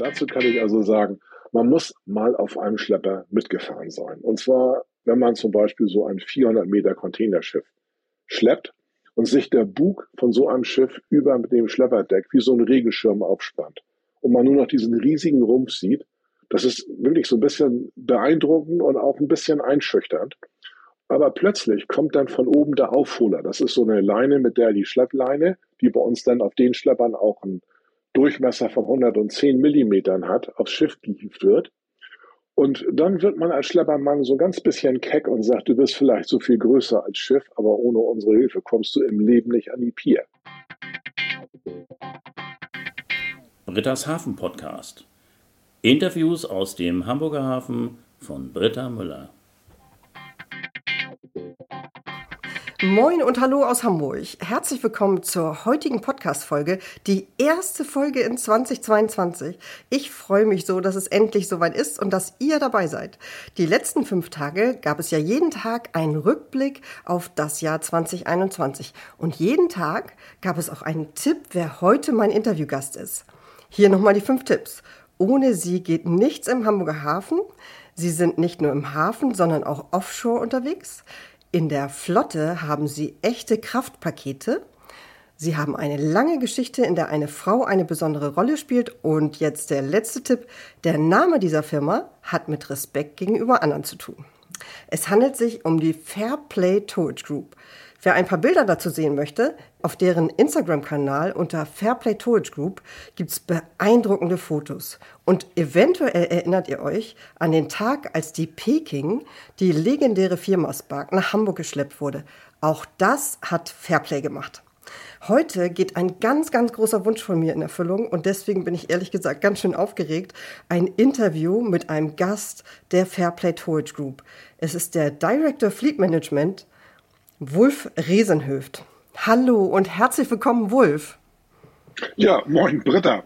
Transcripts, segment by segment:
Dazu kann ich also sagen, man muss mal auf einem Schlepper mitgefahren sein. Und zwar, wenn man zum Beispiel so ein 400 Meter Containerschiff schleppt und sich der Bug von so einem Schiff über dem Schlepperdeck wie so ein Regenschirm aufspannt und man nur noch diesen riesigen Rumpf sieht, das ist wirklich so ein bisschen beeindruckend und auch ein bisschen einschüchternd. Aber plötzlich kommt dann von oben der Aufholer. Das ist so eine Leine, mit der die Schleppleine, die bei uns dann auf den Schleppern auch einen Durchmesser von 110 Millimetern hat, aufs Schiff gehievt wird. Und dann wird man als Schleppermann so ein ganz bisschen keck und sagt, du bist vielleicht so viel größer als Schiff, aber ohne unsere Hilfe kommst du im Leben nicht an die Pier. Britta's Hafen Podcast. Interviews aus dem Hamburger Hafen von Britta Müller. Moin und hallo aus Hamburg. Herzlich willkommen zur heutigen Podcast-Folge, die erste Folge in 2022. Ich freue mich so, dass es endlich soweit ist und dass ihr dabei seid. Die letzten fünf Tage gab es ja jeden Tag einen Rückblick auf das Jahr 2021 und jeden Tag gab es auch einen Tipp, wer heute mein Interviewgast ist. Hier nochmal die fünf Tipps. Ohne sie geht nichts im Hamburger Hafen. Sie sind nicht nur im Hafen, sondern auch offshore unterwegs. In der Flotte haben sie echte Kraftpakete. Sie haben eine lange Geschichte, in der eine Frau eine besondere Rolle spielt. Und jetzt der letzte Tipp. Der Name dieser Firma hat mit Respekt gegenüber anderen zu tun. Es handelt sich um die Fairplay Towage Group. Wer ein paar Bilder dazu sehen möchte, auf deren Instagram-Kanal unter Fairplay Towage Group gibt es beeindruckende Fotos. Und eventuell erinnert ihr euch an den Tag, als die Peking, die legendäre Viermastbark, nach Hamburg geschleppt wurde. Auch das hat Fairplay gemacht. Heute geht ein ganz, ganz großer Wunsch von mir in Erfüllung und deswegen bin ich ehrlich gesagt ganz schön aufgeregt. Ein Interview mit einem Gast der Fairplay Towage Group. Es ist der Director Fleet Management Wulf Resenhöft. Hallo und herzlich willkommen, Wulf. Ja, moin, Britta.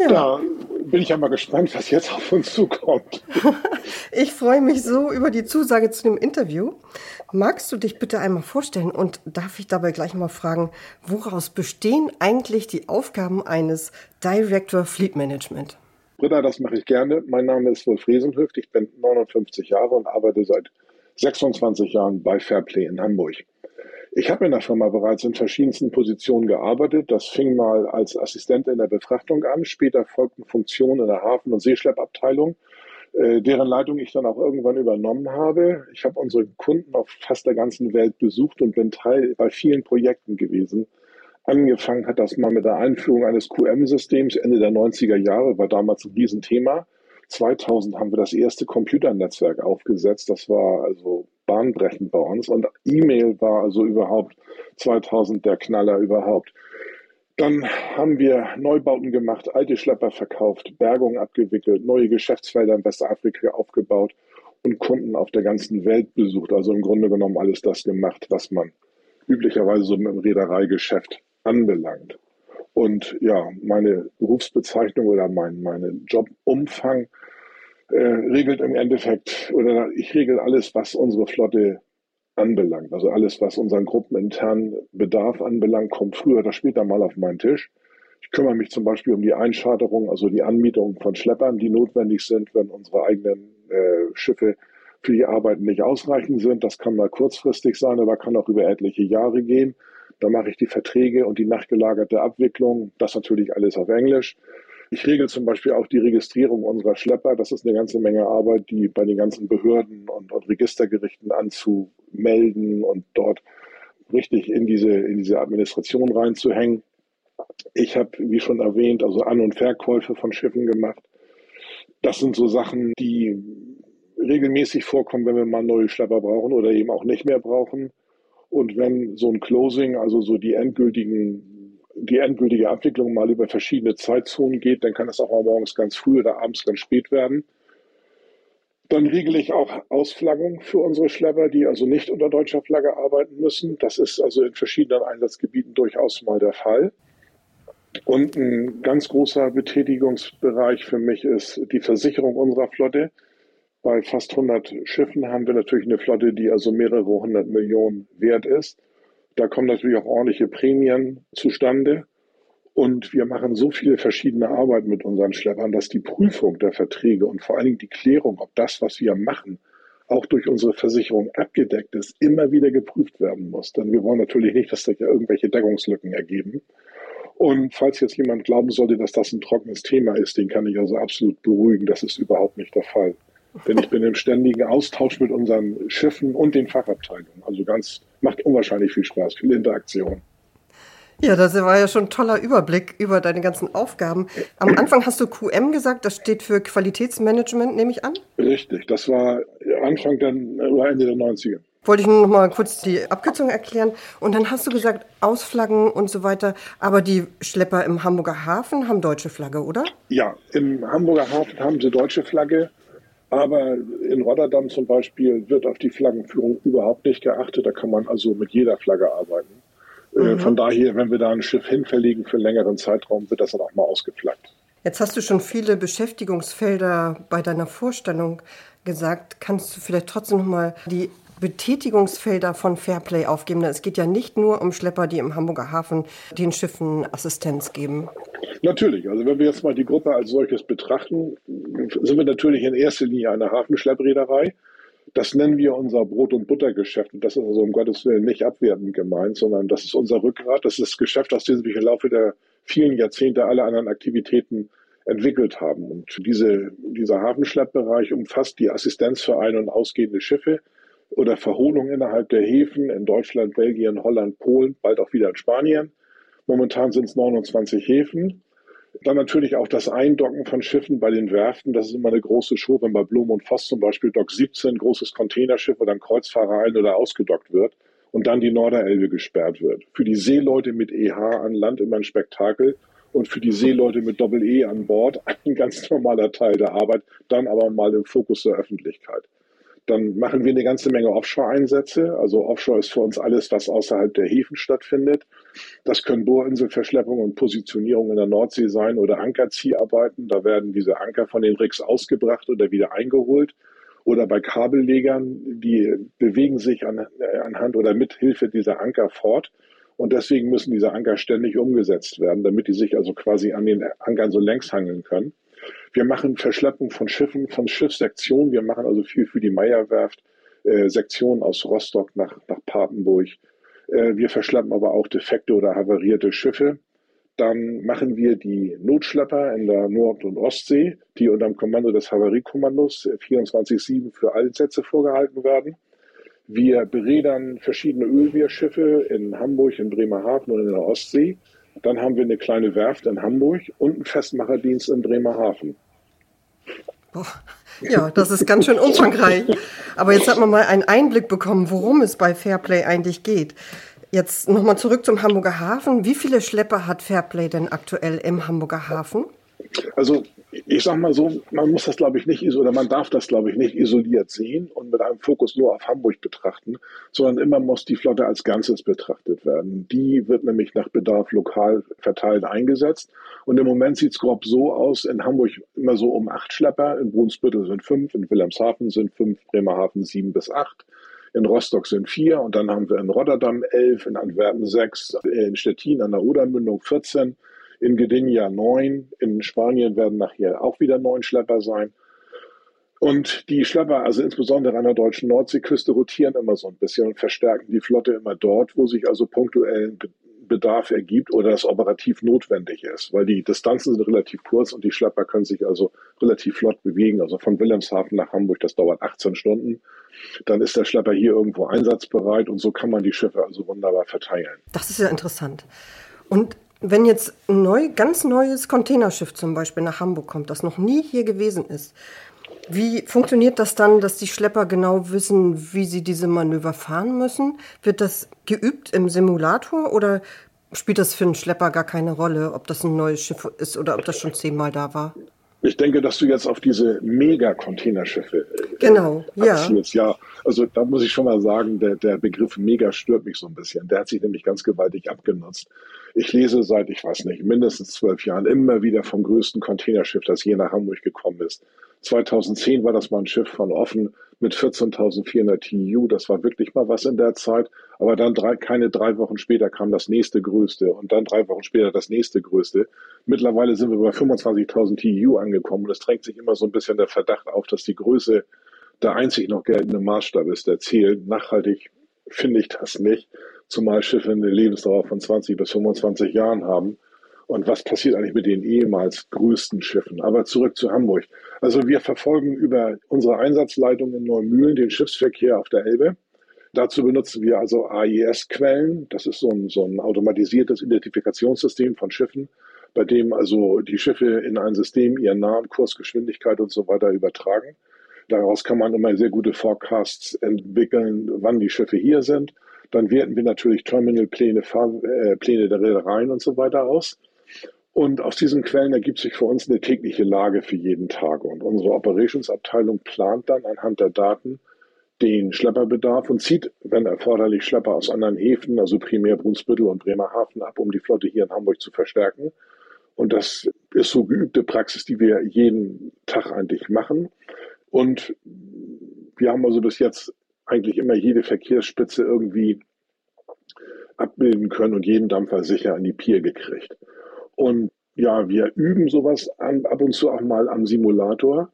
Ja. Da bin ich ja mal gespannt, was jetzt auf uns zukommt. ich freue mich so über die Zusage zu dem Interview. Magst du dich bitte einmal vorstellen und darf ich dabei gleich mal fragen, woraus bestehen eigentlich die Aufgaben eines Director Fleet Management? Britta, das mache ich gerne. Mein Name ist Wolf Resenhöft. Ich bin 59 Jahre und arbeite seit 26 Jahren bei Fairplay in Hamburg. Ich habe in der Firma bereits in verschiedensten Positionen gearbeitet. Das fing mal als Assistent in der Befrachtung an. Später folgten Funktionen in der Hafen- und Seeschleppabteilung, äh, deren Leitung ich dann auch irgendwann übernommen habe. Ich habe unsere Kunden auf fast der ganzen Welt besucht und bin Teil bei vielen Projekten gewesen. Angefangen hat das mal mit der Einführung eines QM-Systems Ende der 90er Jahre, war damals ein Riesenthema. 2000 haben wir das erste Computernetzwerk aufgesetzt. Das war also bahnbrechend bei uns. Und E-Mail war also überhaupt 2000 der Knaller überhaupt. Dann haben wir Neubauten gemacht, alte Schlepper verkauft, Bergungen abgewickelt, neue Geschäftsfelder in Westafrika aufgebaut und Kunden auf der ganzen Welt besucht. Also im Grunde genommen alles das gemacht, was man üblicherweise so dem Reedereigeschäft anbelangt. Und ja, meine Berufsbezeichnung oder mein meine Jobumfang äh, regelt im Endeffekt, oder ich regel alles, was unsere Flotte anbelangt. Also alles, was unseren gruppeninternen Bedarf anbelangt, kommt früher oder später mal auf meinen Tisch. Ich kümmere mich zum Beispiel um die Eincharterung, also die Anmietung von Schleppern, die notwendig sind, wenn unsere eigenen äh, Schiffe für die Arbeiten nicht ausreichend sind. Das kann mal kurzfristig sein, aber kann auch über etliche Jahre gehen. Da mache ich die Verträge und die nachgelagerte Abwicklung. Das natürlich alles auf Englisch. Ich regel zum Beispiel auch die Registrierung unserer Schlepper. Das ist eine ganze Menge Arbeit, die bei den ganzen Behörden und, und Registergerichten anzumelden und dort richtig in diese, in diese Administration reinzuhängen. Ich habe, wie schon erwähnt, also An- und Verkäufe von Schiffen gemacht. Das sind so Sachen, die regelmäßig vorkommen, wenn wir mal neue Schlepper brauchen oder eben auch nicht mehr brauchen. Und wenn so ein Closing, also so die endgültigen, die endgültige Abwicklung mal über verschiedene Zeitzonen geht, dann kann das auch mal morgens ganz früh oder abends ganz spät werden. Dann regle ich auch Ausflaggung für unsere Schlepper, die also nicht unter deutscher Flagge arbeiten müssen. Das ist also in verschiedenen Einsatzgebieten durchaus mal der Fall. Und ein ganz großer Betätigungsbereich für mich ist die Versicherung unserer Flotte. Bei fast 100 Schiffen haben wir natürlich eine Flotte, die also mehrere hundert Millionen wert ist. Da kommen natürlich auch ordentliche Prämien zustande. Und wir machen so viele verschiedene Arbeiten mit unseren Schleppern, dass die Prüfung der Verträge und vor allen Dingen die Klärung, ob das, was wir machen, auch durch unsere Versicherung abgedeckt ist, immer wieder geprüft werden muss. Denn wir wollen natürlich nicht, dass da irgendwelche Deckungslücken ergeben. Und falls jetzt jemand glauben sollte, dass das ein trockenes Thema ist, den kann ich also absolut beruhigen. Das ist überhaupt nicht der Fall. Denn ich bin im ständigen Austausch mit unseren Schiffen und den Fachabteilungen. Also ganz, macht unwahrscheinlich viel Spaß, viel Interaktion. Ja, das war ja schon ein toller Überblick über deine ganzen Aufgaben. Am Anfang hast du QM gesagt, das steht für Qualitätsmanagement, nehme ich an? Richtig, das war Anfang der, oder Ende der 90er. Wollte ich nur noch mal kurz die Abkürzung erklären. Und dann hast du gesagt, Ausflaggen und so weiter. Aber die Schlepper im Hamburger Hafen haben deutsche Flagge, oder? Ja, im Hamburger Hafen haben sie deutsche Flagge. Aber in Rotterdam zum Beispiel wird auf die Flaggenführung überhaupt nicht geachtet. Da kann man also mit jeder Flagge arbeiten. Äh, mhm. Von daher, wenn wir da ein Schiff hinverlegen für einen längeren Zeitraum, wird das dann auch mal ausgeflaggt. Jetzt hast du schon viele Beschäftigungsfelder bei deiner Vorstellung gesagt. Kannst du vielleicht trotzdem noch mal die Betätigungsfelder von Fairplay aufgeben? Es geht ja nicht nur um Schlepper, die im Hamburger Hafen den Schiffen Assistenz geben. Natürlich. Also wenn wir jetzt mal die Gruppe als solches betrachten, sind wir natürlich in erster Linie eine Hafenschleppreederei. Das nennen wir unser Brot- und Buttergeschäft. Und das ist also um Gottes Willen nicht abwertend gemeint, sondern das ist unser Rückgrat. Das ist das Geschäft, aus dem sich im Laufe der vielen Jahrzehnte alle anderen Aktivitäten entwickelt haben. Und diese, dieser Hafenschleppbereich umfasst die Assistenz für ein- und ausgehende Schiffe oder Verholung innerhalb der Häfen in Deutschland, Belgien, Holland, Polen, bald auch wieder in Spanien. Momentan sind es 29 Häfen. Dann natürlich auch das Eindocken von Schiffen bei den Werften. Das ist immer eine große Show, wenn bei Blum und Voss zum Beispiel Dock 17, großes Containerschiff oder ein Kreuzfahrer ein- oder ausgedockt wird und dann die Norderelbe gesperrt wird. Für die Seeleute mit EH an Land immer ein Spektakel und für die Seeleute mit Doppel-E an Bord ein ganz normaler Teil der Arbeit, dann aber mal im Fokus der Öffentlichkeit. Dann machen wir eine ganze Menge Offshore-Einsätze. Also Offshore ist für uns alles, was außerhalb der Häfen stattfindet. Das können Bohrinselverschleppungen und Positionierung in der Nordsee sein oder Ankerzieharbeiten. Da werden diese Anker von den Rigs ausgebracht oder wieder eingeholt. Oder bei Kabellegern, die bewegen sich an, anhand oder mit Hilfe dieser Anker fort. Und deswegen müssen diese Anker ständig umgesetzt werden, damit die sich also quasi an den Ankern so längs hangeln können. Wir machen Verschleppung von Schiffen, von Schiffssektionen. Wir machen also viel für die Meierwerft, äh, Sektionen aus Rostock nach, nach Papenburg. Äh, wir verschleppen aber auch defekte oder havarierte Schiffe. Dann machen wir die Notschlepper in der Nord- und Ostsee, die unter dem Kommando des Havariekommandos 24-7 für Einsätze vorgehalten werden. Wir berädern verschiedene Ölwehrschiffe in Hamburg, in Bremerhaven und in der Ostsee. Dann haben wir eine kleine Werft in Hamburg und einen Festmacherdienst in Bremerhaven. Boah, ja, das ist ganz schön umfangreich. Aber jetzt hat man mal einen Einblick bekommen, worum es bei Fairplay eigentlich geht. Jetzt nochmal zurück zum Hamburger Hafen. Wie viele Schlepper hat Fairplay denn aktuell im Hamburger Hafen? Also ich sage mal so, man muss das glaube ich nicht oder man darf das glaube ich nicht isoliert sehen und mit einem Fokus nur auf Hamburg betrachten, sondern immer muss die Flotte als Ganzes betrachtet werden. Die wird nämlich nach Bedarf lokal verteilt eingesetzt und im Moment sieht es grob so aus, in Hamburg immer so um acht Schlepper, in Brunsbüttel sind fünf, in Wilhelmshaven sind fünf, Bremerhaven sieben bis acht. In Rostock sind vier und dann haben wir in Rotterdam elf, in Antwerpen sechs, in Stettin an der Odermündung 14 in Gdynia neun. In Spanien werden nachher auch wieder neun Schlepper sein. Und die Schlepper, also insbesondere an der deutschen Nordseeküste, rotieren immer so ein bisschen und verstärken die Flotte immer dort, wo sich also punktuellen Bedarf ergibt oder das operativ notwendig ist, weil die Distanzen sind relativ kurz und die Schlepper können sich also relativ flott bewegen. Also von Wilhelmshaven nach Hamburg, das dauert 18 Stunden. Dann ist der Schlepper hier irgendwo einsatzbereit und so kann man die Schiffe also wunderbar verteilen. Das ist ja interessant. Und wenn jetzt ein neu, ganz neues Containerschiff zum Beispiel nach Hamburg kommt, das noch nie hier gewesen ist, wie funktioniert das dann, dass die Schlepper genau wissen, wie sie diese Manöver fahren müssen? Wird das geübt im Simulator oder spielt das für einen Schlepper gar keine Rolle, ob das ein neues Schiff ist oder ob das schon zehnmal da war? Ich denke, dass du jetzt auf diese Mega-Containerschiffe äh, genau, ja. Ja, also da muss ich schon mal sagen, der, der Begriff Mega stört mich so ein bisschen. Der hat sich nämlich ganz gewaltig abgenutzt. Ich lese seit, ich weiß nicht, mindestens zwölf Jahren immer wieder vom größten Containerschiff, das je nach Hamburg gekommen ist. 2010 war das mal ein Schiff von Offen mit 14.400 TU. Das war wirklich mal was in der Zeit. Aber dann drei, keine drei Wochen später kam das nächste größte und dann drei Wochen später das nächste größte. Mittlerweile sind wir bei 25.000 TU angekommen und es drängt sich immer so ein bisschen der Verdacht auf, dass die Größe der einzig noch geltende Maßstab ist, der zählt. Nachhaltig finde ich das nicht, zumal Schiffe eine Lebensdauer von 20 bis 25 Jahren haben. Und was passiert eigentlich mit den ehemals größten Schiffen? Aber zurück zu Hamburg. Also wir verfolgen über unsere Einsatzleitung in Neumühlen den Schiffsverkehr auf der Elbe. Dazu benutzen wir also AIS-Quellen. Das ist so ein, so ein automatisiertes Identifikationssystem von Schiffen, bei dem also die Schiffe in ein System ihren Namen, Kurs, Geschwindigkeit und so weiter übertragen. Daraus kann man immer sehr gute Forecasts entwickeln, wann die Schiffe hier sind. Dann werten wir natürlich Terminalpläne, äh, Pläne der Reedereien und so weiter aus. Und aus diesen Quellen ergibt sich für uns eine tägliche Lage für jeden Tag. Und unsere Operationsabteilung plant dann anhand der Daten den Schlepperbedarf und zieht, wenn erforderlich, Schlepper aus anderen Häfen, also primär Brunsbüttel und Bremerhaven ab, um die Flotte hier in Hamburg zu verstärken. Und das ist so geübte Praxis, die wir jeden Tag eigentlich machen. Und wir haben also bis jetzt eigentlich immer jede Verkehrsspitze irgendwie abbilden können und jeden Dampfer sicher an die Pier gekriegt. Und ja, wir üben sowas an, ab und zu auch mal am Simulator.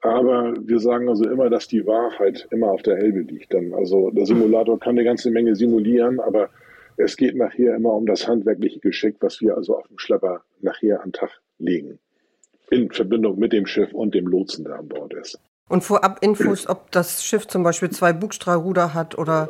Aber wir sagen also immer, dass die Wahrheit immer auf der Elbe liegt. Dann also der Simulator kann eine ganze Menge simulieren, aber es geht nachher immer um das handwerkliche Geschick, was wir also auf dem Schlepper nachher an Tag legen. In Verbindung mit dem Schiff und dem Lotsen, der an Bord ist. Und vorab Infos, ob das Schiff zum Beispiel zwei Bugstrahlruder hat oder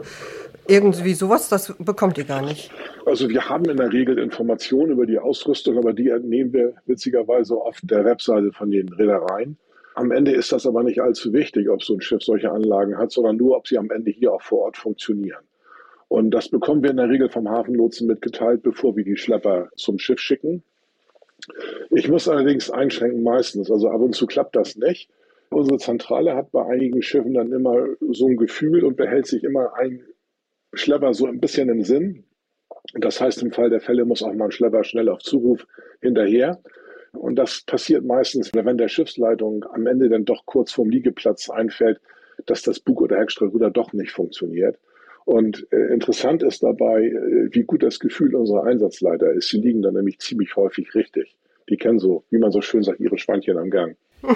irgendwie sowas, das bekommt ihr gar nicht. Also wir haben in der Regel Informationen über die Ausrüstung, aber die entnehmen wir witzigerweise auf der Webseite von den Reedereien. Am Ende ist das aber nicht allzu wichtig, ob so ein Schiff solche Anlagen hat, sondern nur, ob sie am Ende hier auch vor Ort funktionieren. Und das bekommen wir in der Regel vom Hafenlotsen mitgeteilt, bevor wir die Schlepper zum Schiff schicken. Ich muss allerdings einschränken meistens, also ab und zu klappt das nicht. Unsere Zentrale hat bei einigen Schiffen dann immer so ein Gefühl und behält sich immer ein Schlepper so ein bisschen im Sinn. Das heißt, im Fall der Fälle muss auch mal ein Schlepper schnell auf Zuruf hinterher. Und das passiert meistens, wenn der Schiffsleitung am Ende dann doch kurz vorm Liegeplatz einfällt, dass das Bug- oder Heckstrahlruder doch nicht funktioniert. Und äh, interessant ist dabei, äh, wie gut das Gefühl unserer Einsatzleiter ist. Sie liegen dann nämlich ziemlich häufig richtig. Die kennen so, wie man so schön sagt, ihre Schweinchen am Gang.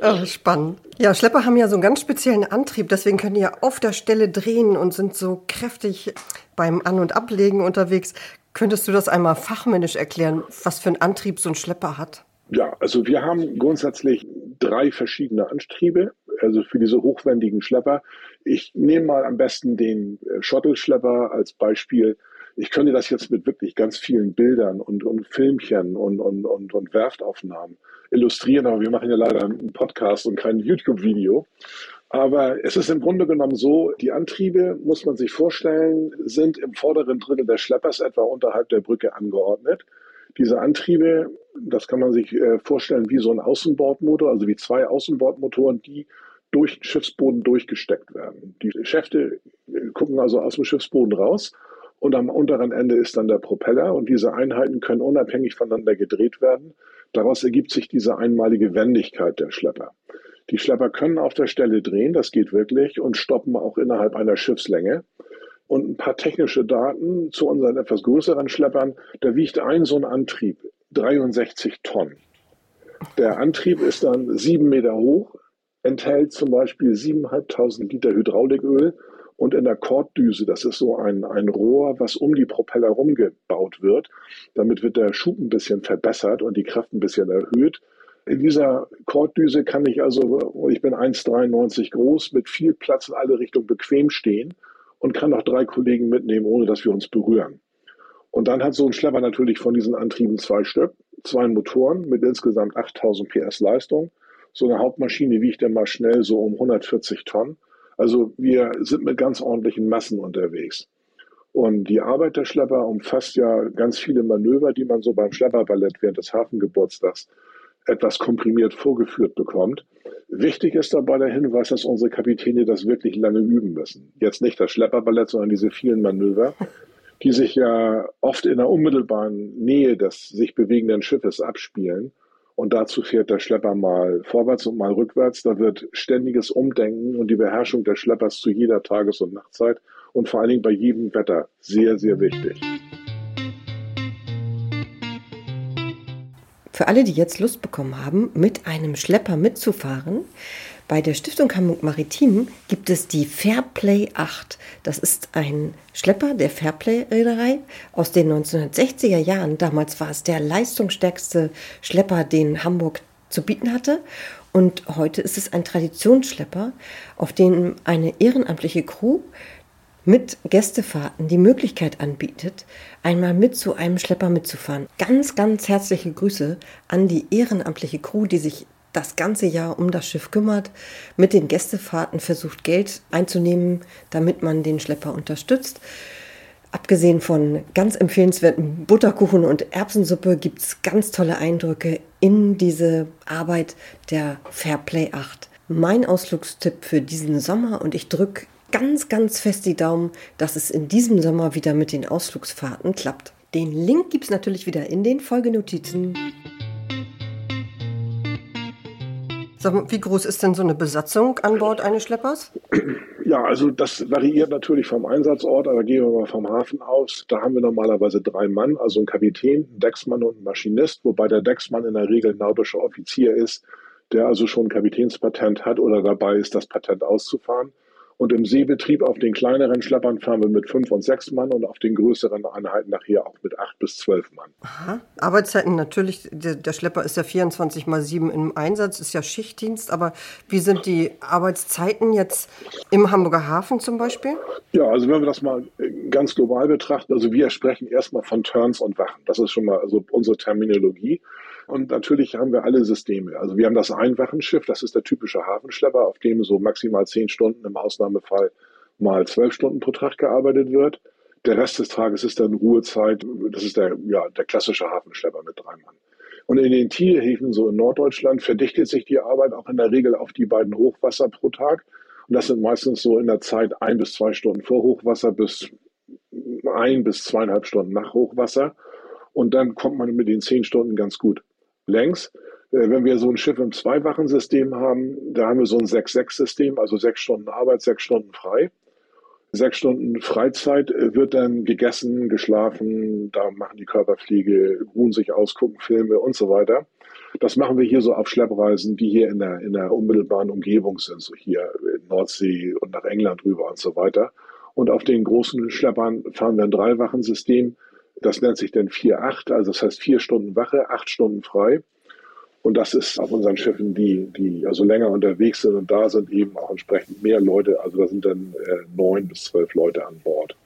Oh, spannend. Ja, Schlepper haben ja so einen ganz speziellen Antrieb, deswegen können die ja auf der Stelle drehen und sind so kräftig beim An- und Ablegen unterwegs. Könntest du das einmal fachmännisch erklären, was für einen Antrieb so ein Schlepper hat? Ja, also wir haben grundsätzlich drei verschiedene Antriebe, also für diese hochwendigen Schlepper. Ich nehme mal am besten den äh, Shuttle-Schlepper als Beispiel. Ich könnte das jetzt mit wirklich ganz vielen Bildern und, und Filmchen und, und, und, und Werftaufnahmen illustrieren, aber wir machen ja leider einen Podcast und kein YouTube-Video. Aber es ist im Grunde genommen so, die Antriebe, muss man sich vorstellen, sind im vorderen Drittel des Schleppers etwa unterhalb der Brücke angeordnet. Diese Antriebe, das kann man sich äh, vorstellen wie so ein Außenbordmotor, also wie zwei Außenbordmotoren, die durch den Schiffsboden durchgesteckt werden. Die Schäfte äh, gucken also aus dem Schiffsboden raus und am unteren Ende ist dann der Propeller und diese Einheiten können unabhängig voneinander gedreht werden Daraus ergibt sich diese einmalige Wendigkeit der Schlepper. Die Schlepper können auf der Stelle drehen, das geht wirklich, und stoppen auch innerhalb einer Schiffslänge. Und ein paar technische Daten zu unseren etwas größeren Schleppern. Da wiegt ein so ein Antrieb 63 Tonnen. Der Antrieb ist dann sieben Meter hoch, enthält zum Beispiel 7.500 Liter Hydrauliköl und in der Korddüse, das ist so ein, ein Rohr, was um die Propeller rumgebaut wird. Damit wird der Schub ein bisschen verbessert und die Kraft ein bisschen erhöht. In dieser Korddüse kann ich also, ich bin 1,93 groß, mit viel Platz in alle Richtungen bequem stehen und kann noch drei Kollegen mitnehmen, ohne dass wir uns berühren. Und dann hat so ein Schlepper natürlich von diesen Antrieben zwei Stück, zwei Motoren mit insgesamt 8000 PS Leistung. So eine Hauptmaschine wiegt dann mal schnell so um 140 Tonnen. Also wir sind mit ganz ordentlichen Massen unterwegs. Und die Arbeit der Schlepper umfasst ja ganz viele Manöver, die man so beim Schlepperballett während des Hafengeburtstags etwas komprimiert vorgeführt bekommt. Wichtig ist dabei der Hinweis, dass unsere Kapitäne das wirklich lange üben müssen. Jetzt nicht das Schlepperballett, sondern diese vielen Manöver, die sich ja oft in der unmittelbaren Nähe des sich bewegenden Schiffes abspielen Und dazu fährt der Schlepper mal vorwärts und mal rückwärts. Da wird ständiges Umdenken und die Beherrschung des Schleppers zu jeder Tages- und Nachtzeit und vor allen Dingen bei jedem Wetter sehr, sehr wichtig. Für alle, die jetzt Lust bekommen haben, mit einem Schlepper mitzufahren, bei der Stiftung Hamburg Maritim gibt es die Fairplay 8. Das ist ein Schlepper der Fairplay-Reederei aus den 1960er Jahren. Damals war es der leistungsstärkste Schlepper, den Hamburg zu bieten hatte. Und heute ist es ein Traditionsschlepper, auf dem eine ehrenamtliche Crew mit Gästefahrten die Möglichkeit anbietet, einmal mit zu einem Schlepper mitzufahren. Ganz, ganz herzliche Grüße an die ehrenamtliche Crew, die sich das ganze Jahr um das Schiff kümmert, mit den Gästefahrten versucht Geld einzunehmen, damit man den Schlepper unterstützt. Abgesehen von ganz empfehlenswerten Butterkuchen und Erbsensuppe gibt es ganz tolle Eindrücke in diese Arbeit der Fairplay 8. Mein Ausflugstipp für diesen Sommer und ich drücke ganz, ganz fest die Daumen, dass es in diesem Sommer wieder mit den Ausflugsfahrten klappt. Den Link gibt es natürlich wieder in den Folgenotizen. Mal, wie groß ist denn so eine Besatzung an Bord eines Schleppers? Ja, also das variiert natürlich vom Einsatzort, aber gehen wir mal vom Hafen aus. Da haben wir normalerweise drei Mann, also ein Kapitän, ein Decksmann und ein Maschinist, wobei der Decksmann in der Regel nautischer Offizier ist, der also schon ein Kapitänspatent hat oder dabei ist, das Patent auszufahren. Und im Seebetrieb auf den kleineren Schleppern fahren wir mit fünf und sechs Mann und auf den größeren Einheiten nachher auch mit acht bis zwölf Mann. Aha. Arbeitszeiten natürlich, der, der, Schlepper ist ja 24 mal 7 im Einsatz, ist ja Schichtdienst, aber wie sind die Arbeitszeiten jetzt im Hamburger Hafen zum Beispiel? Ja, also wenn wir das mal ganz global betrachten, also wir sprechen erstmal von Turns und Wachen. Das ist schon mal also unsere Terminologie. Und natürlich haben wir alle Systeme. Also wir haben das Einwachenschiff, das ist der typische Hafenschlepper, auf dem so maximal zehn Stunden, im Ausnahmefall mal zwölf Stunden pro Tag gearbeitet wird. Der Rest des Tages ist dann Ruhezeit. Das ist der, ja, der klassische Hafenschlepper mit drei Mann. Und in den Tierhäfen, so in Norddeutschland, verdichtet sich die Arbeit auch in der Regel auf die beiden Hochwasser pro Tag. Und das sind meistens so in der Zeit ein bis zwei Stunden vor Hochwasser bis ein bis zweieinhalb Stunden nach Hochwasser. Und dann kommt man mit den zehn Stunden ganz gut längs. Äh, wenn wir so ein Schiff im Zweiwachensystem haben, da haben wir so ein 6-6-System, also sechs Stunden Arbeit, sechs Stunden frei. Sechs Stunden Freizeit äh, wird dann gegessen, geschlafen, da machen die Körperpflege, ruhen sich aus, gucken Filme und so weiter. Das machen wir hier so auf Schleppreisen, die hier in der, in der unmittelbaren Umgebung sind, so hier in Nordsee und nach England rüber und so weiter. Und auf den großen Schleppern fahren wir ein Dreiwachensystem. Das nennt sich dann 4-8, also das heißt vier Stunden Wache, acht Stunden frei. Und das ist auf unseren Schiffen, die, die also länger unterwegs sind und da sind eben auch entsprechend mehr Leute, also da sind dann äh, neun bis zwölf Leute an Bord.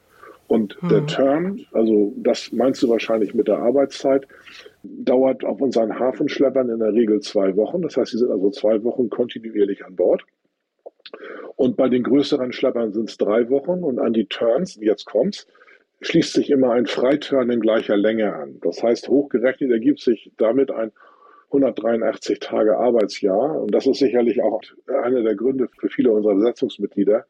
Und hm. der Turn, also das meinst du wahrscheinlich mit der Arbeitszeit, dauert auf unseren Hafenschleppern in der Regel zwei Wochen. Das heißt, sie sind also zwei Wochen kontinuierlich an Bord. Und bei den größeren Schleppern sind es drei Wochen und an die Turns, jetzt kommt's, schließt sich immer ein Freiturn in gleicher Länge an. Das heißt, hochgerechnet ergibt sich damit ein 183 Tage Arbeitsjahr. Und das ist sicherlich auch einer der Gründe für viele unserer Besetzungsmitglieder,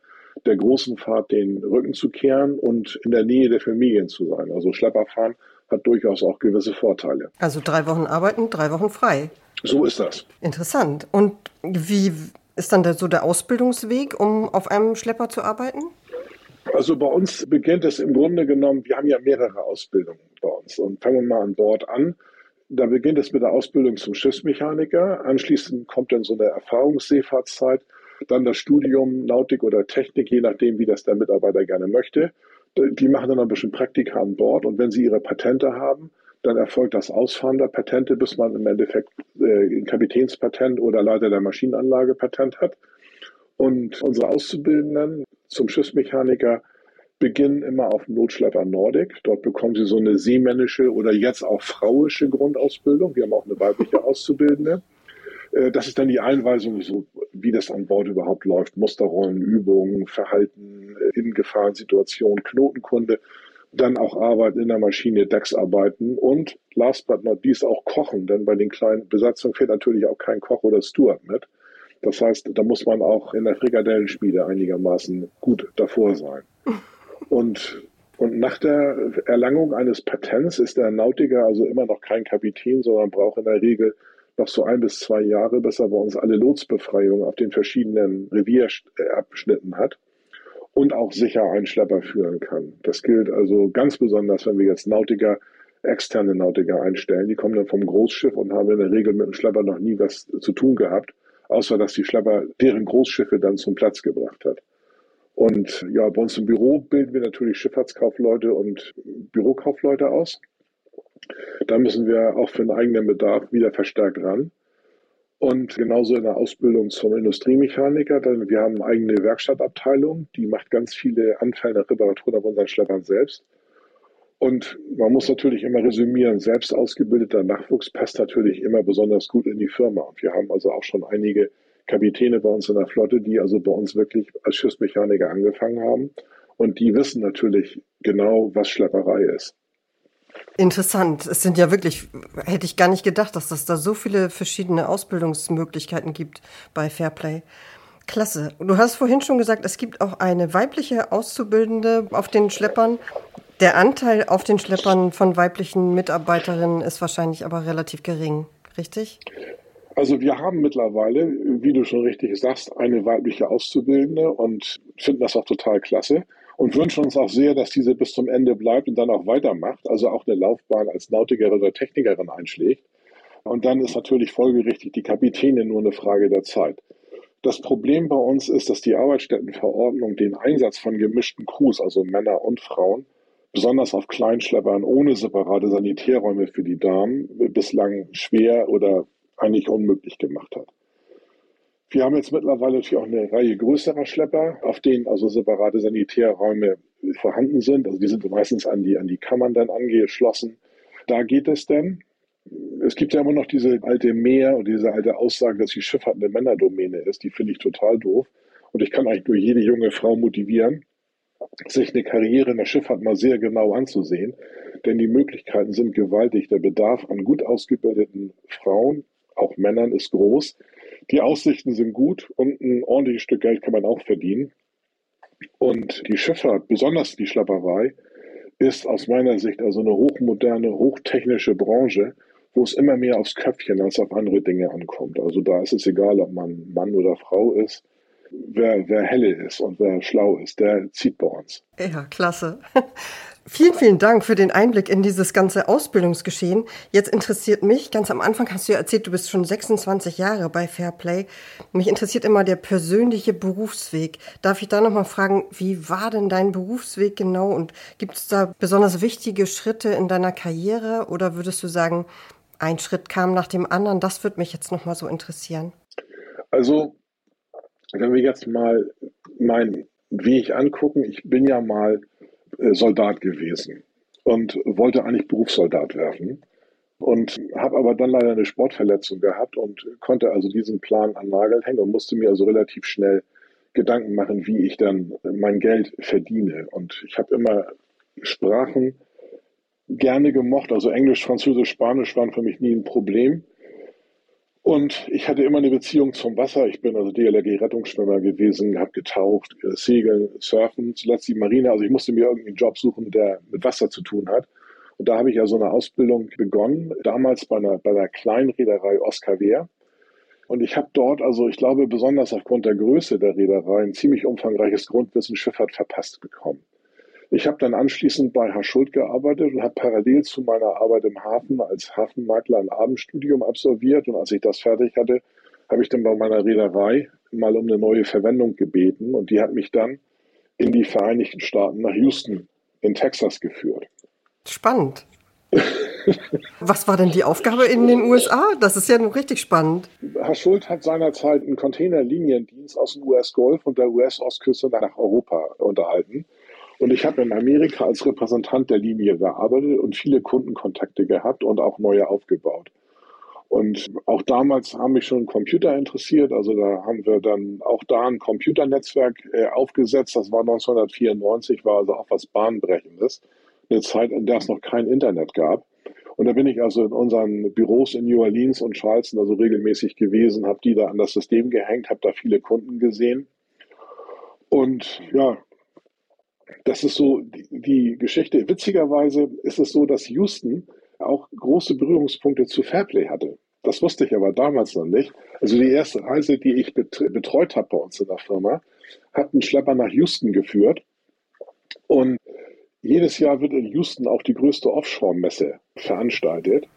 der großen Fahrt den Rücken zu kehren und in der Nähe der Familien zu sein. Also Schlepperfahren hat durchaus auch gewisse Vorteile. Also drei Wochen arbeiten, drei Wochen frei. So ist das. Interessant. Und wie ist dann so der Ausbildungsweg, um auf einem Schlepper zu arbeiten? Also bei uns beginnt es im Grunde genommen, wir haben ja mehrere Ausbildungen bei uns und fangen wir mal an Bord an. Da beginnt es mit der Ausbildung zum Schiffsmechaniker. Anschließend kommt dann so eine Erfahrungsseefahrtszeit, dann das Studium Nautik oder Technik, je nachdem, wie das der Mitarbeiter gerne möchte. Die machen dann ein bisschen Praktika an Bord und wenn sie ihre Patente haben, dann erfolgt das Ausfahren der Patente, bis man im Endeffekt äh, ein Kapitänspatent oder Leiter der Maschinenanlage Patent hat. Und unsere Auszubildenden zum Schiffsmechaniker beginnen immer auf dem Notschlepper Nordic. Dort bekommen sie so eine seemännische oder jetzt auch frauische Grundausbildung. Wir haben auch eine weibliche Auszubildende. Äh, das ist dann die Einweisung, so wie das an Bord überhaupt läuft. Musterrollen, Übungen, Verhalten äh, in Gefahrensituationen, Knotenkunde. Dann auch Arbeit in der Maschine, Decksarbeiten und last but not least auch Kochen, denn bei den kleinen Besatzungen fehlt natürlich auch kein Koch oder Steward mit. Das heißt, da muss man auch in der Frikadellenspiele einigermaßen gut davor sein. Und, und nach der Erlangung eines Patents ist der Nautiker also immer noch kein Kapitän, sondern braucht in der Regel noch so ein bis zwei Jahre, bis er bei uns alle Lotsbefreiungen auf den verschiedenen Revierabschnitten hat und auch sicher einen Schlepper führen kann. Das gilt also ganz besonders, wenn wir jetzt Nautiker, externe Nautiker einstellen. Die kommen dann vom Großschiff und haben in der Regel mit dem Schlepper noch nie was zu tun gehabt, außer dass die Schlepper deren Großschiffe dann zum Platz gebracht hat. Und ja, bei uns im Büro bilden wir natürlich Schifffahrtskaufleute und Bürokaufleute aus. Da müssen wir auch für den eigenen Bedarf wieder verstärkt ran. Und genauso in der Ausbildung zum Industriemechaniker, denn wir haben eine eigene Werkstattabteilung, die macht ganz viele anfallende Reparaturen auf unseren Schleppern selbst. Und man muss natürlich immer resümieren, selbst ausgebildeter Nachwuchs passt natürlich immer besonders gut in die Firma. Und wir haben also auch schon einige Kapitäne bei uns in der Flotte, die also bei uns wirklich als Schiffsmechaniker angefangen haben. Und die wissen natürlich genau, was Schlepperei ist. Interessant. Es sind ja wirklich, hätte ich gar nicht gedacht, dass es da so viele verschiedene Ausbildungsmöglichkeiten gibt bei Fairplay. Klasse. Du hast vorhin schon gesagt, es gibt auch eine weibliche Auszubildende auf den Schleppern. Der Anteil auf den Schleppern von weiblichen Mitarbeiterinnen ist wahrscheinlich aber relativ gering, richtig? Also wir haben mittlerweile, wie du schon richtig sagst, eine weibliche Auszubildende und finden das auch total klasse und wünschen uns auch sehr, dass diese bis zum Ende bleibt und dann auch weitermacht, also auch eine Laufbahn als Nautikerin oder Technikerin einschlägt. Und dann ist natürlich folgerichtig die Kapitäne nur eine Frage der Zeit. Das Problem bei uns ist, dass die Arbeitsstättenverordnung den Einsatz von gemischten Crews, also Männer und Frauen, besonders auf Kleinschleppern ohne separate Sanitärräume für die Damen, bislang schwer oder eigentlich unmöglich gemacht hat. Wir haben jetzt mittlerweile natürlich auch eine Reihe größerer Schlepper, auf denen also separate Sanitärräume vorhanden sind. Also die sind meistens an die, an die Kammern dann angeschlossen. Da geht es denn. Es gibt ja immer noch diese alte Mehr und diese alte Aussage, dass die Schifffahrt eine Männerdomäne ist. Die finde ich total doof. Und ich kann eigentlich nur jede junge Frau motivieren, sich eine Karriere in der Schifffahrt mal sehr genau anzusehen. Denn die Möglichkeiten sind gewaltig. Der Bedarf an gut ausgebildeten Frauen, auch Männern, ist groß. Die Aussichten sind gut und ein ordentliches Stück Geld kann man auch verdienen. Und die Schifffahrt, besonders die Schlapperei, ist aus meiner Sicht also eine hochmoderne, hochtechnische Branche, wo es immer mehr aufs Köpfchen als auf andere Dinge ankommt. Also da ist es egal, ob man Mann oder Frau ist. Wer, wer helle ist und wer schlau ist, der zieht bei uns. Ja, klasse. Vielen, vielen Dank für den Einblick in dieses ganze Ausbildungsgeschehen. Jetzt interessiert mich, ganz am Anfang hast du ja erzählt, du bist schon 26 Jahre bei Fairplay. Mich interessiert immer der persönliche Berufsweg. Darf ich da nochmal fragen, wie war denn dein Berufsweg genau und gibt es da besonders wichtige Schritte in deiner Karriere oder würdest du sagen, ein Schritt kam nach dem anderen? Das würde mich jetzt nochmal so interessieren. Also, wenn wir jetzt mal meinen Weg angucken, ich bin ja mal äh, Soldat gewesen und wollte eigentlich Berufssoldat werden und habe aber dann leider eine Sportverletzung gehabt und konnte also diesen Plan an Nagel hängen und musste mir also relativ schnell Gedanken machen, wie ich dann mein Geld verdiene. Und ich habe immer Sprachen gerne gemocht, also Englisch, Französisch, Spanisch waren für mich nie ein Problem. Und ich hatte immer eine Beziehung zum Wasser. Ich bin also DLRG-Rettungsschwimmer gewesen, habe getaucht, äh, segeln, surfen, zuletzt die Marine. Also ich musste mir irgendwie einen Job suchen, der mit Wasser zu tun hat. Und da habe ich also eine Ausbildung begonnen, damals bei einer, bei einer Kleinreederei Oscar Wehr. Und ich habe dort, also ich glaube besonders aufgrund der Größe der Reederei, ein ziemlich umfangreiches Grundwissen Schifffahrt verpasst bekommen. Ich habe dann anschließend bei Herr Schuld gearbeitet und habe parallel zu meiner Arbeit im Hafen als Hafenmakler ein Abendstudium absolviert. Und als ich das fertig hatte, habe ich dann bei meiner Reederei mal um eine neue Verwendung gebeten. Und die hat mich dann in die Vereinigten Staaten nach Houston in Texas geführt. Spannend. Was war denn die Aufgabe in den USA? Das ist ja nun richtig spannend. Herr Schuld hat seinerzeit einen Containerliniendienst aus dem US-Golf und der US-Ostküste nach Europa unterhalten. Und ich habe in Amerika als Repräsentant der Linie gearbeitet und viele Kundenkontakte gehabt und auch neue aufgebaut. Und auch damals haben mich schon Computer interessiert. Also da haben wir dann auch da ein Computernetzwerk äh, aufgesetzt. Das war 1994, war also auch was Bahnbrechendes. Eine Zeit, in der es noch kein Internet gab. Und da bin ich also in unseren Büros in New Orleans und Charleston also regelmäßig gewesen, habe die da an das System gehängt, habe da viele Kunden gesehen. Und ja, das ist so die, Geschichte. Witzigerweise ist es so, dass Houston auch große Berührungspunkte zu Fairplay hatte. das wusste ich aber damals noch nicht. Also die erste Reise, die ich betreut habe bei uns in der Firma, hat einen Schlepper nach Houston geführt. Und jedes Jahr wird in Houston auch die größte Offshore-Messe veranstaltet.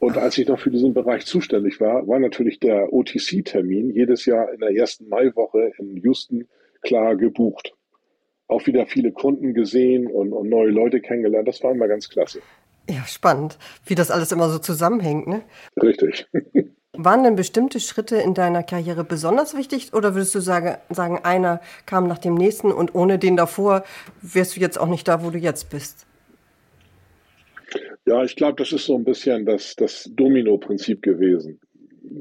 Und als ich noch für diesen Bereich zuständig war, war natürlich der OTC-Termin jedes Jahr in der ersten Maiwoche in Houston klar gebucht. Auch wieder viele Kunden gesehen und, und neue Leute kennengelernt. Das war immer ganz klasse. Ja, spannend, wie das alles immer so zusammenhängt, ne? Richtig. Waren denn bestimmte Schritte in deiner Karriere besonders wichtig oder würdest du sagen, sagen, einer kam nach dem nächsten und ohne den davor wärst du jetzt auch nicht da, wo du jetzt bist? Ja, ich glaube, das ist so ein bisschen das, das Domino-Prinzip gewesen.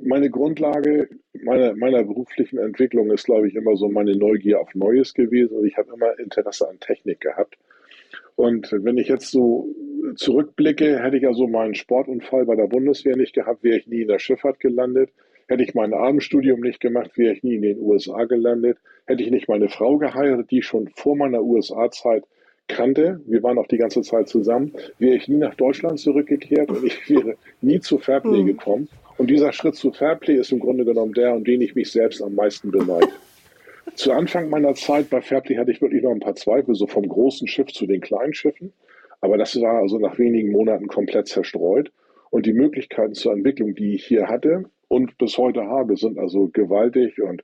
Meine Grundlage meiner, meiner beruflichen Entwicklung ist, glaube ich, immer so meine Neugier auf Neues gewesen und ich habe immer Interesse an Technik gehabt. Und wenn ich jetzt so zurückblicke, hätte ich also meinen Sportunfall bei der Bundeswehr nicht gehabt, wäre ich nie in der Schifffahrt gelandet. Hätte ich mein Abendstudium nicht gemacht, wäre ich nie in den USA gelandet. Hätte ich nicht meine Frau geheiratet, die ich schon vor meiner USA-Zeit kannte, wir waren auch die ganze Zeit zusammen, wäre ich nie nach Deutschland zurückgekehrt und ich wäre nie zu Fairplay hm. gekommen. Und dieser Schritt zu Fairplay ist im Grunde genommen der, um den ich mich selbst am meisten beneide. Zu Anfang meiner Zeit bei Fairplay hatte ich wirklich noch ein paar Zweifel, so vom großen Schiff zu den kleinen Schiffen. Aber das war also nach wenigen Monaten komplett zerstreut. Und die Möglichkeiten zur Entwicklung, die ich hier hatte und bis heute habe, sind also gewaltig und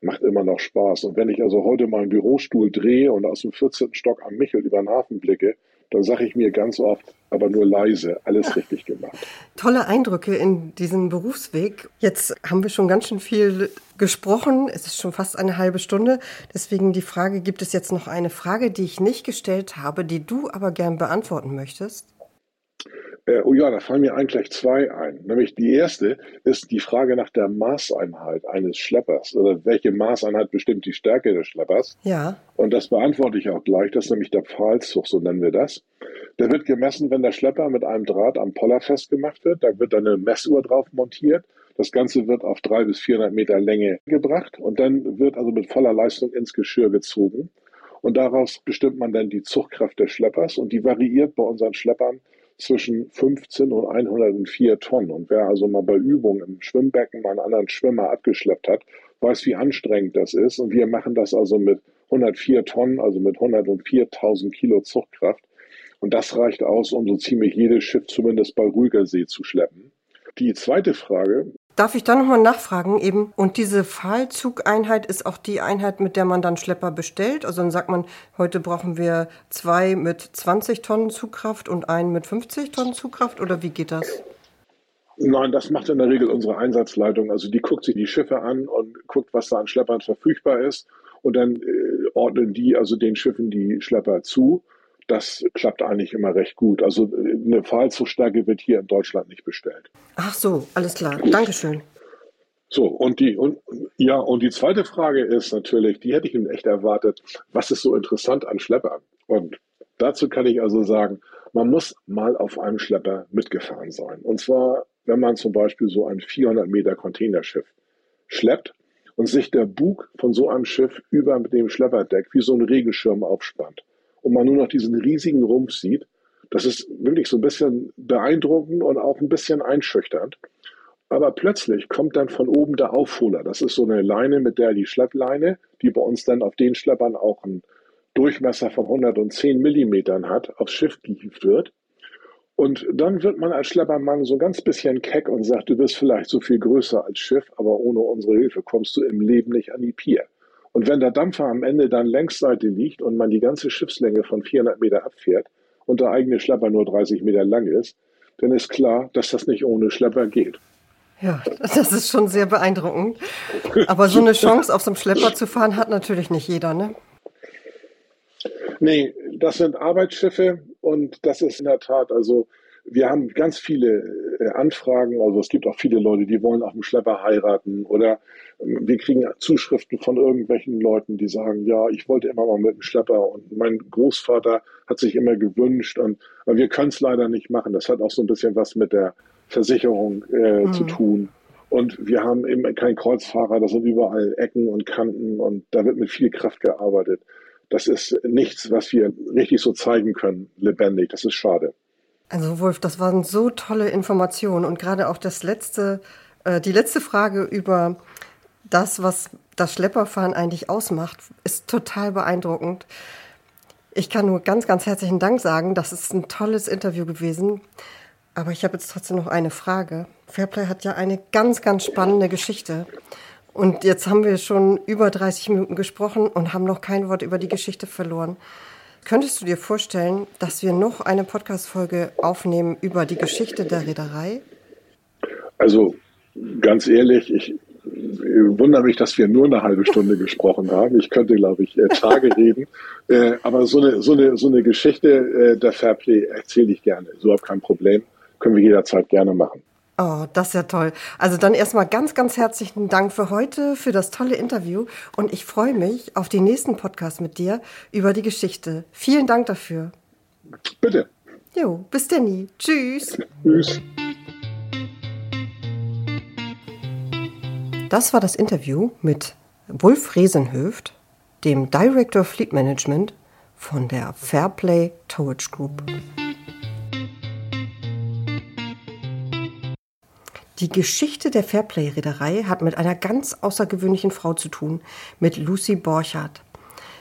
macht immer noch Spaß. Und wenn ich also heute meinen Bürostuhl drehe und aus dem 14. Stock am Michel über den Hafen blicke, dann sage ich mir ganz oft, aber nur leise, alles richtig gemacht. Tolle Eindrücke in diesem Berufsweg. Jetzt haben wir schon ganz schön viel gesprochen. Es ist schon fast eine halbe Stunde. Deswegen die Frage, gibt es jetzt noch eine Frage, die ich nicht gestellt habe, die du aber gern beantworten möchtest? Äh, oh ja, da fallen mir eigentlich zwei ein. Nämlich die erste ist die Frage nach der Maßeinheit eines Schleppers oder welche Maßeinheit bestimmt die Stärke des Schleppers. Ja. Und das beantworte ich auch gleich. Das ist nämlich der Pfahlzug, so nennen wir das. Der wird gemessen, wenn der Schlepper mit einem Draht am Poller festgemacht wird. Da wird dann eine Messuhr drauf montiert. Das Ganze wird auf drei bis 400 Meter Länge gebracht und dann wird also mit voller Leistung ins Geschirr gezogen. Und daraus bestimmt man dann die Zuchtkraft des Schleppers und die variiert bei unseren Schleppern zwischen 15 und 104 Tonnen. Und wer also mal bei Übungen im Schwimmbecken mal einen anderen Schwimmer abgeschleppt hat, weiß, wie anstrengend das ist. Und wir machen das also mit 104 Tonnen, also mit 104.000 Kilo Zuchtkraft. Und das reicht aus, um so ziemlich jedes Schiff zumindest bei ruhiger See zu schleppen. Die zweite Frage, Darf ich da nochmal nachfragen eben? Und diese Pfahlzugeinheit ist auch die Einheit, mit der man dann Schlepper bestellt? Also dann sagt man, heute brauchen wir zwei mit 20 Tonnen Zugkraft und einen mit 50 Tonnen Zugkraft oder wie geht das? Nein, das macht in der Regel unsere Einsatzleitung. Also die guckt sich die Schiffe an und guckt, was da an Schleppern verfügbar ist. Und dann äh, ordnen die also den Schiffen die Schlepper zu. Das klappt eigentlich immer recht gut. Also eine Pfahlzugstärke wird hier in Deutschland nicht bestellt. Ach so, alles klar. Dankeschön. So, und die, und, ja, und die zweite Frage ist natürlich, die hätte ich Ihnen echt erwartet, was ist so interessant an Schleppern? Und dazu kann ich also sagen, man muss mal auf einem Schlepper mitgefahren sein. Und zwar, wenn man zum Beispiel so ein 400 Meter Containerschiff schleppt und sich der Bug von so einem Schiff über dem Schlepperdeck wie so ein Regenschirm aufspannt und man nur noch diesen riesigen Rumpf sieht, das ist wirklich so ein bisschen beeindruckend und auch ein bisschen einschüchternd. Aber plötzlich kommt dann von oben der Aufholer. Das ist so eine Leine, mit der die Schleppleine, die bei uns dann auf den Schleppern auch einen Durchmesser von 110 Millimetern hat, aufs Schiff gehievt wird. Und dann wird man als Schleppermann so ein ganz bisschen keck und sagt, du bist vielleicht so viel größer als Schiff, aber ohne unsere Hilfe kommst du im Leben nicht an die Pier. Und wenn der Dampfer am Ende dann Längsseite liegt und man die ganze Schiffslänge von 400 Meter abfährt und der eigene Schlepper nur 30 Meter lang ist, dann ist klar, dass das nicht ohne Schlepper geht. Ja, das ist schon sehr beeindruckend. Aber so eine Chance, auf so einem Schlepper zu fahren, hat natürlich nicht jeder, ne? Nee, das sind Arbeitsschiffe und das ist in der Tat, also wir haben ganz viele äh, Anfragen, also es gibt auch viele Leute, die wollen auf dem Schlepper heiraten oder ähm, wir kriegen Zuschriften von irgendwelchen Leuten, die sagen, ja, ich wollte immer mal mit dem Schlepper und mein Großvater hat sich immer gewünscht und aber wir können es leider nicht machen. Das hat auch so ein bisschen was mit der Versicherung äh, mhm. zu tun. Und wir haben eben keinen Kreuzfahrer, da sind überall Ecken und Kanten und da wird mit viel Kraft gearbeitet. Das ist nichts, was wir richtig so zeigen können, lebendig. Das ist schade. Also Wolf, das waren so tolle Informationen und gerade auch das letzte, äh, die letzte Frage über das, was das Schlepperfahren eigentlich ausmacht, ist total beeindruckend. Ich kann nur ganz, ganz herzlichen Dank sagen. Das ist ein tolles Interview gewesen. Aber ich habe jetzt trotzdem noch eine Frage. Fairplay hat ja eine ganz, ganz spannende Geschichte. Und jetzt haben wir schon über 30 Minuten gesprochen und haben noch kein Wort über die Geschichte verloren. Könntest du dir vorstellen, dass wir noch eine Podcast-Folge aufnehmen über die Geschichte der Reederei? Also ganz ehrlich, ich wundere mich, dass wir nur eine halbe Stunde gesprochen haben. Ich könnte, glaube ich, äh, Tage reden. Äh, aber so eine, so eine, so eine Geschichte äh, der Fairplay erzähle ich gerne. So habe kein Problem. Können wir jederzeit gerne machen. Oh, das ist ja toll. Also dann erstmal ganz, ganz herzlichen Dank für heute, für das tolle Interview. Und ich freue mich auf den nächsten Podcast mit dir über die Geschichte. Vielen Dank dafür. Bitte. Jo, bis denn. Tschüss. Tschüss. Das war das Interview mit Wolf Resenhöft, dem Director Fleet Management von der Fairplay Towage Group. Die Geschichte der Fairplay-Reederei hat mit einer ganz außergewöhnlichen Frau zu tun, mit Lucy Borchardt.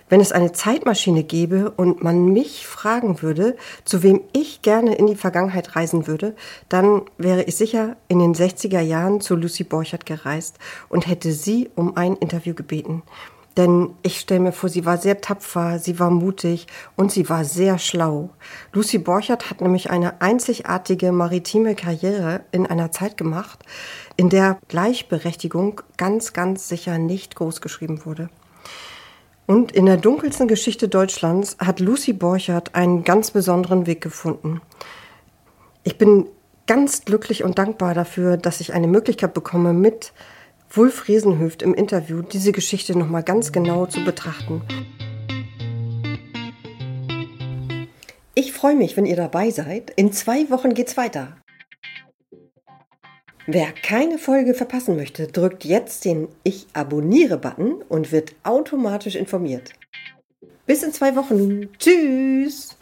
Wenn es eine Zeitmaschine gäbe und man mich fragen würde, zu wem ich gerne in die Vergangenheit reisen würde, dann wäre ich sicher in den 60er Jahren zu Lucy Borchardt gereist und hätte sie um ein Interview gebeten. Denn ich stelle mir vor, sie war sehr tapfer, sie war mutig und sie war sehr schlau. Lucy Borchardt hat nämlich eine einzigartige maritime Karriere in einer Zeit gemacht, in der Gleichberechtigung ganz, ganz sicher nicht großgeschrieben wurde. Und in der dunkelsten Geschichte Deutschlands hat Lucy Borchardt einen ganz besonderen Weg gefunden. Ich bin ganz glücklich und dankbar dafür, dass ich eine Möglichkeit bekomme, mit Wulf Riesenhöft im Interview diese Geschichte nochmal ganz genau zu betrachten. Ich freue mich, wenn ihr dabei seid. In zwei Wochen geht's weiter. Wer keine Folge verpassen möchte, drückt jetzt den Ich abonniere-Button und wird automatisch informiert. Bis in zwei Wochen. Tschüss!